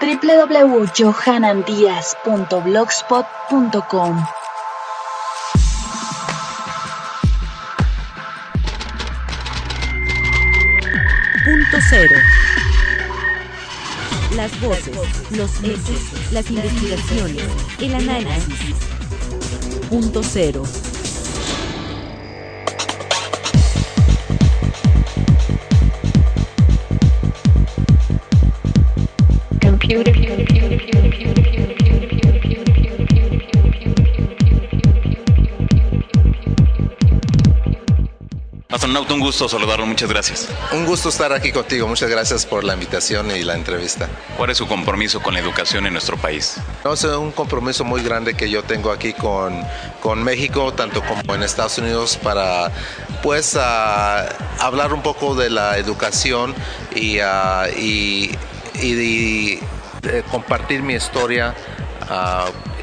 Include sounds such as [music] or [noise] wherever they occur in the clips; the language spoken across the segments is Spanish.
www.johanandiaz.blogspot.com Punto cero. Las voces, los hechos, las investigaciones, el análisis. Punto cero. Astronauta, un gusto saludarlo, muchas gracias. Un gusto estar aquí contigo, muchas gracias por la invitación y la entrevista. ¿Cuál es su compromiso con la educación en nuestro país? No, es un compromiso muy grande que yo tengo aquí con, con México, tanto como en Estados Unidos, para pues uh, hablar un poco de la educación y, uh, y, y, y eh, compartir mi historia.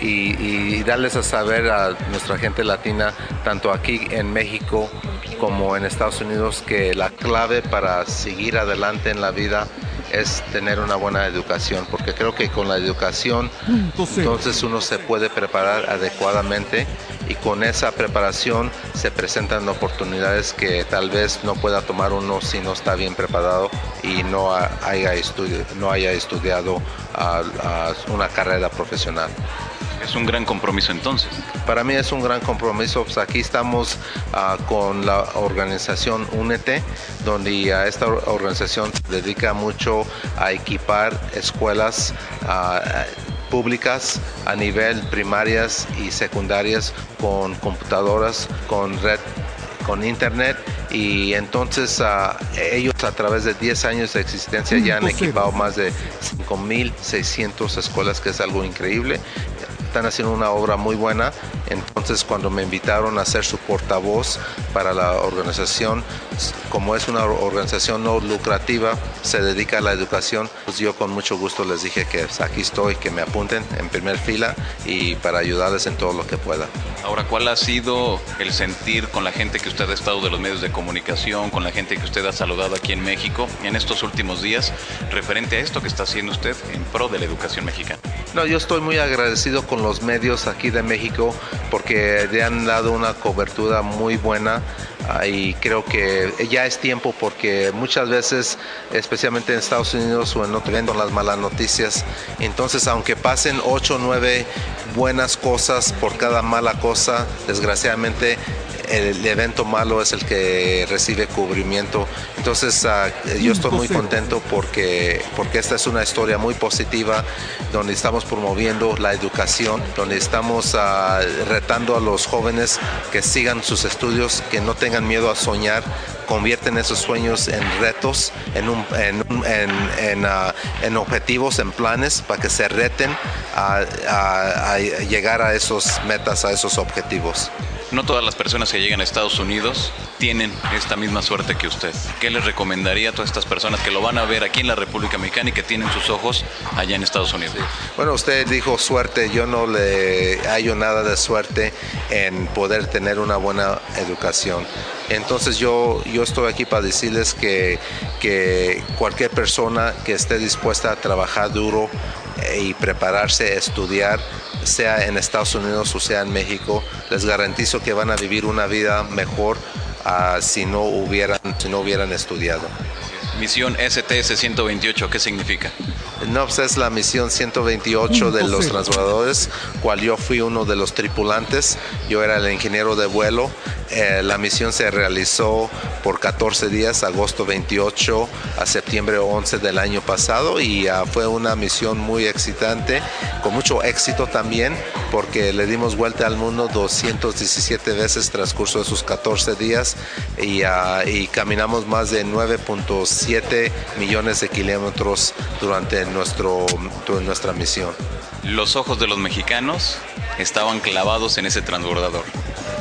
Y, y, darles a saber a nuestra gente latina, tanto aquí en México como en Estados Unidos, que la clave para seguir adelante en la vida es tener una buena educación, porque creo que con la educación entonces uno se puede preparar adecuadamente y con esa preparación se presentan oportunidades que tal vez no pueda tomar uno si no está bien preparado y no haya, estudi no haya estudiado uh, uh, una carrera profesional. Es un gran compromiso entonces. Para mí es un gran compromiso. Pues aquí estamos uh, con la organización UNETE, donde uh, esta organización se dedica mucho a equipar escuelas uh, públicas a nivel primarias y secundarias con computadoras, con red con internet y entonces uh, ellos a través de 10 años de existencia ya han equipado más de 5.600 escuelas, que es algo increíble están haciendo una obra muy buena. Entonces cuando me invitaron a ser su portavoz para la organización, como es una organización no lucrativa, se dedica a la educación, pues yo con mucho gusto les dije que pues, aquí estoy, que me apunten en primer fila y para ayudarles en todo lo que pueda. Ahora, ¿cuál ha sido el sentir con la gente que usted ha estado de los medios de comunicación, con la gente que usted ha saludado aquí en México en estos últimos días, referente a esto que está haciendo usted en pro de la educación mexicana? No, yo estoy muy agradecido con los medios aquí de México porque le han dado una cobertura muy buena y creo que ya es tiempo porque muchas veces, especialmente en Estados Unidos o en otro las malas noticias, entonces aunque pasen 8 o 9 buenas cosas por cada mala cosa, desgraciadamente el evento malo es el que recibe cubrimiento. Entonces uh, yo estoy muy contento porque, porque esta es una historia muy positiva donde estamos promoviendo la educación, donde estamos uh, retando a los jóvenes que sigan sus estudios, que no tengan miedo a soñar, convierten esos sueños en retos, en, un, en, en, en, uh, en, objetivos, en planes, para que se reten a, a, a llegar a esos metas, a esos objetivos. No todas las personas que llegan a Estados Unidos tienen esta misma suerte que usted. ¿Qué les recomendaría a todas estas personas que lo van a ver aquí en la República Mexicana y que tienen sus ojos allá en Estados Unidos? Bueno, usted dijo suerte, yo no le hallo nada de suerte en poder tener una buena educación. Entonces yo, yo estoy aquí para decirles que, que cualquier persona que esté dispuesta a trabajar duro y prepararse a estudiar, sea en Estados Unidos o sea en México, les garantizo que van a vivir una vida mejor uh, si, no hubieran, si no hubieran estudiado. Misión STS 128, ¿qué significa? NOPS es la misión 128 de los transbordadores, cual yo fui uno de los tripulantes, yo era el ingeniero de vuelo. Eh, la misión se realizó por 14 días, agosto 28 a septiembre 11 del año pasado y uh, fue una misión muy excitante, con mucho éxito también, porque le dimos vuelta al mundo 217 veces transcurso de esos 14 días y, uh, y caminamos más de 9.7 millones de kilómetros durante nuestro, nuestra misión. Los ojos de los mexicanos estaban clavados en ese transbordador.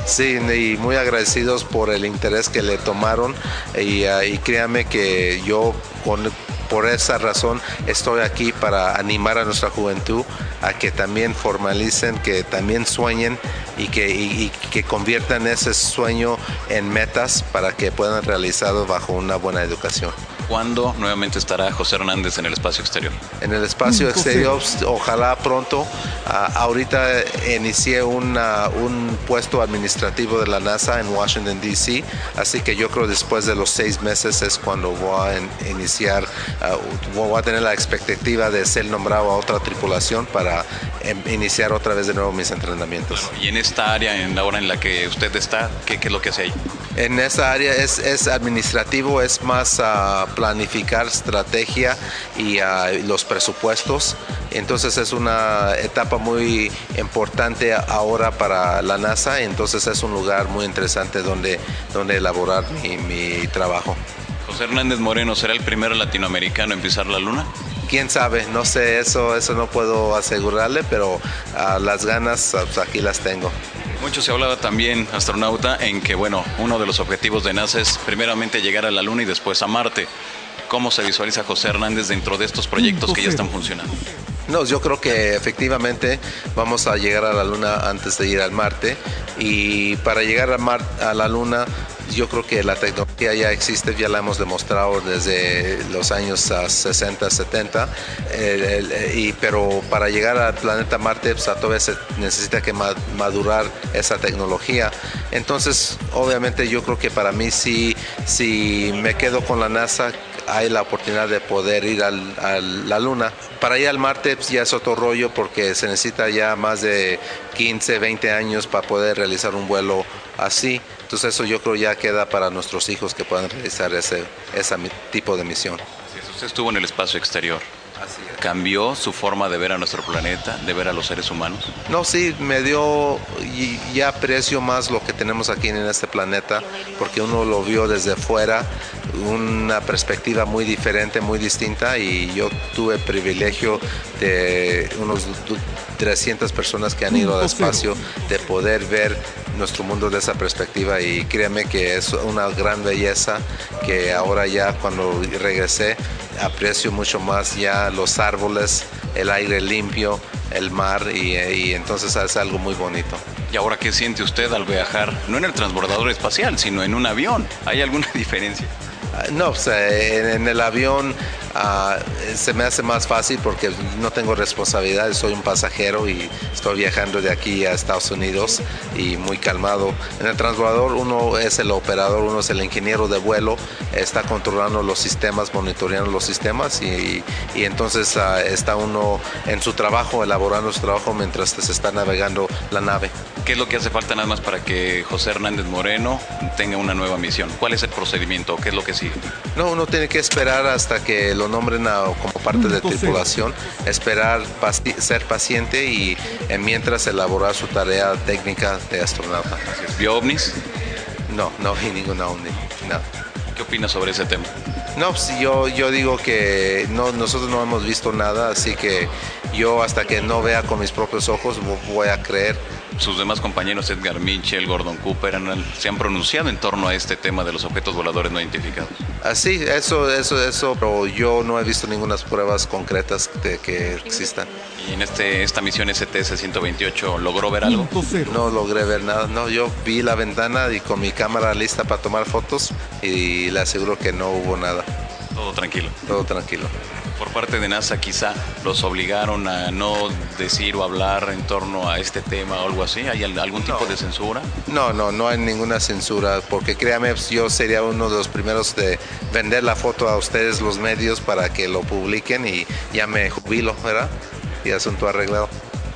Sí, y muy agradecidos por el interés que le tomaron y, uh, y créame que yo con, por esa razón estoy aquí para animar a nuestra juventud a que también formalicen, que también sueñen y que, y, y que conviertan ese sueño en metas para que puedan realizarlo bajo una buena educación. ¿Cuándo nuevamente estará José Hernández en el espacio exterior? En el espacio exterior, ojalá pronto. Ah, ahorita inicié un puesto administrativo de la NASA en Washington, D.C., así que yo creo después de los seis meses es cuando voy a iniciar, ah, voy a tener la expectativa de ser nombrado a otra tripulación para em, iniciar otra vez de nuevo mis entrenamientos. y en esta área, en la hora en la que usted está, ¿qué, qué es lo que hace ahí? En esa área es, es administrativo, es más a planificar estrategia y los presupuestos. Entonces es una etapa muy importante ahora para la NASA, entonces es un lugar muy interesante donde, donde elaborar mi, mi trabajo. José Hernández Moreno, ¿será el primero latinoamericano en pisar la luna? quién sabe, no sé, eso, eso no puedo asegurarle, pero uh, las ganas pues, aquí las tengo. Mucho se hablaba también, astronauta, en que bueno, uno de los objetivos de NASA es primeramente llegar a la Luna y después a Marte. ¿Cómo se visualiza José Hernández dentro de estos proyectos que ya están funcionando? No, yo creo que efectivamente vamos a llegar a la Luna antes de ir al Marte y para llegar a, a la Luna yo creo que la tecnología ya existe, ya la hemos demostrado desde los años 60, 70, y, pero para llegar al planeta Marte pues, todavía se necesita que madurar esa tecnología. Entonces, obviamente yo creo que para mí si, si me quedo con la NASA, hay la oportunidad de poder ir a la Luna. Para ir al Marte pues, ya es otro rollo porque se necesita ya más de 15, 20 años para poder realizar un vuelo así. Entonces eso yo creo ya queda para nuestros hijos que puedan realizar ese, ese tipo de misión. usted estuvo en el espacio exterior. ¿Cambió su forma de ver a nuestro planeta, de ver a los seres humanos? No, sí, me dio, y ya aprecio más lo que tenemos aquí en este planeta, porque uno lo vio desde fuera, una perspectiva muy diferente, muy distinta, y yo tuve privilegio de unos 300 personas que han ido al espacio, de poder ver nuestro mundo de esa perspectiva y créeme que es una gran belleza que ahora ya cuando regresé aprecio mucho más ya los árboles, el aire limpio, el mar y, entonces es algo muy bonito. ¿Y ahora qué siente usted al viajar, no en el transbordador espacial, sino en un avión? ¿Hay alguna [laughs] diferencia? Ah, no, pues, en, el avión ah, se me hace más fácil porque no tengo responsabilidades, soy un pasajero y estoy viajando de aquí a Estados Unidos y muy calmado. En el transbordador uno es el operador, uno es el ingeniero de vuelo, está controlando los sistemas, monitoreando los sistemas y, entonces ah, está uno en su trabajo, elaborando su trabajo mientras se está navegando la nave. ¿Qué es lo que hace falta nada más para que José Hernández Moreno tenga una nueva misión? ¿Cuál es el procedimiento? ¿Qué es lo que sigue? No, uno tiene que esperar hasta que lo nombren como parte de tripulación, esperar, ser paciente y mientras elaborar su tarea técnica de astronauta. ¿Vio ovnis? No, no vi ninguna ovni. No. ¿Qué opinas sobre ese tema? No, pues yo, yo digo que no, nosotros no hemos visto nada, así que yo hasta que no vea con mis propios ojos voy a creer sus demás compañeros Edgar Mitchell, Gordon Cooper, se han pronunciado en torno a este tema de los objetos voladores no identificados. Así, ah, eso, eso, eso, pero yo no he visto ninguna pruebas concretas de que existan. ¿Y en este, esta misión STS-128 logró ver algo? No logré ver nada, no, yo vi la ventana y con mi cámara lista para tomar fotos y le aseguro que no hubo nada. Todo tranquilo. Todo tranquilo por parte de NASA quizá los obligaron a no decir o hablar en torno a este tema o algo así? ¿Hay algún tipo de censura? No, no, no hay ninguna censura, porque créame, yo sería uno de los primeros de vender la foto a ustedes, los medios, para que lo publiquen y ya me jubilo, ¿verdad? Y asunto arreglado.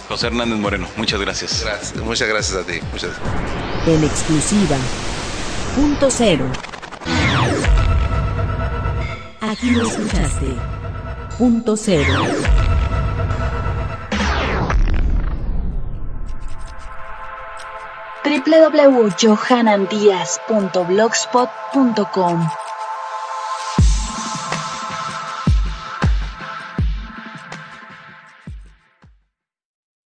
José Hernández Moreno, muchas gracias. gracias muchas gracias a ti. Muchas En exclusiva. Punto cero. Aquí lo escuchaste. Punto cero. www.johanandias.blogspot.com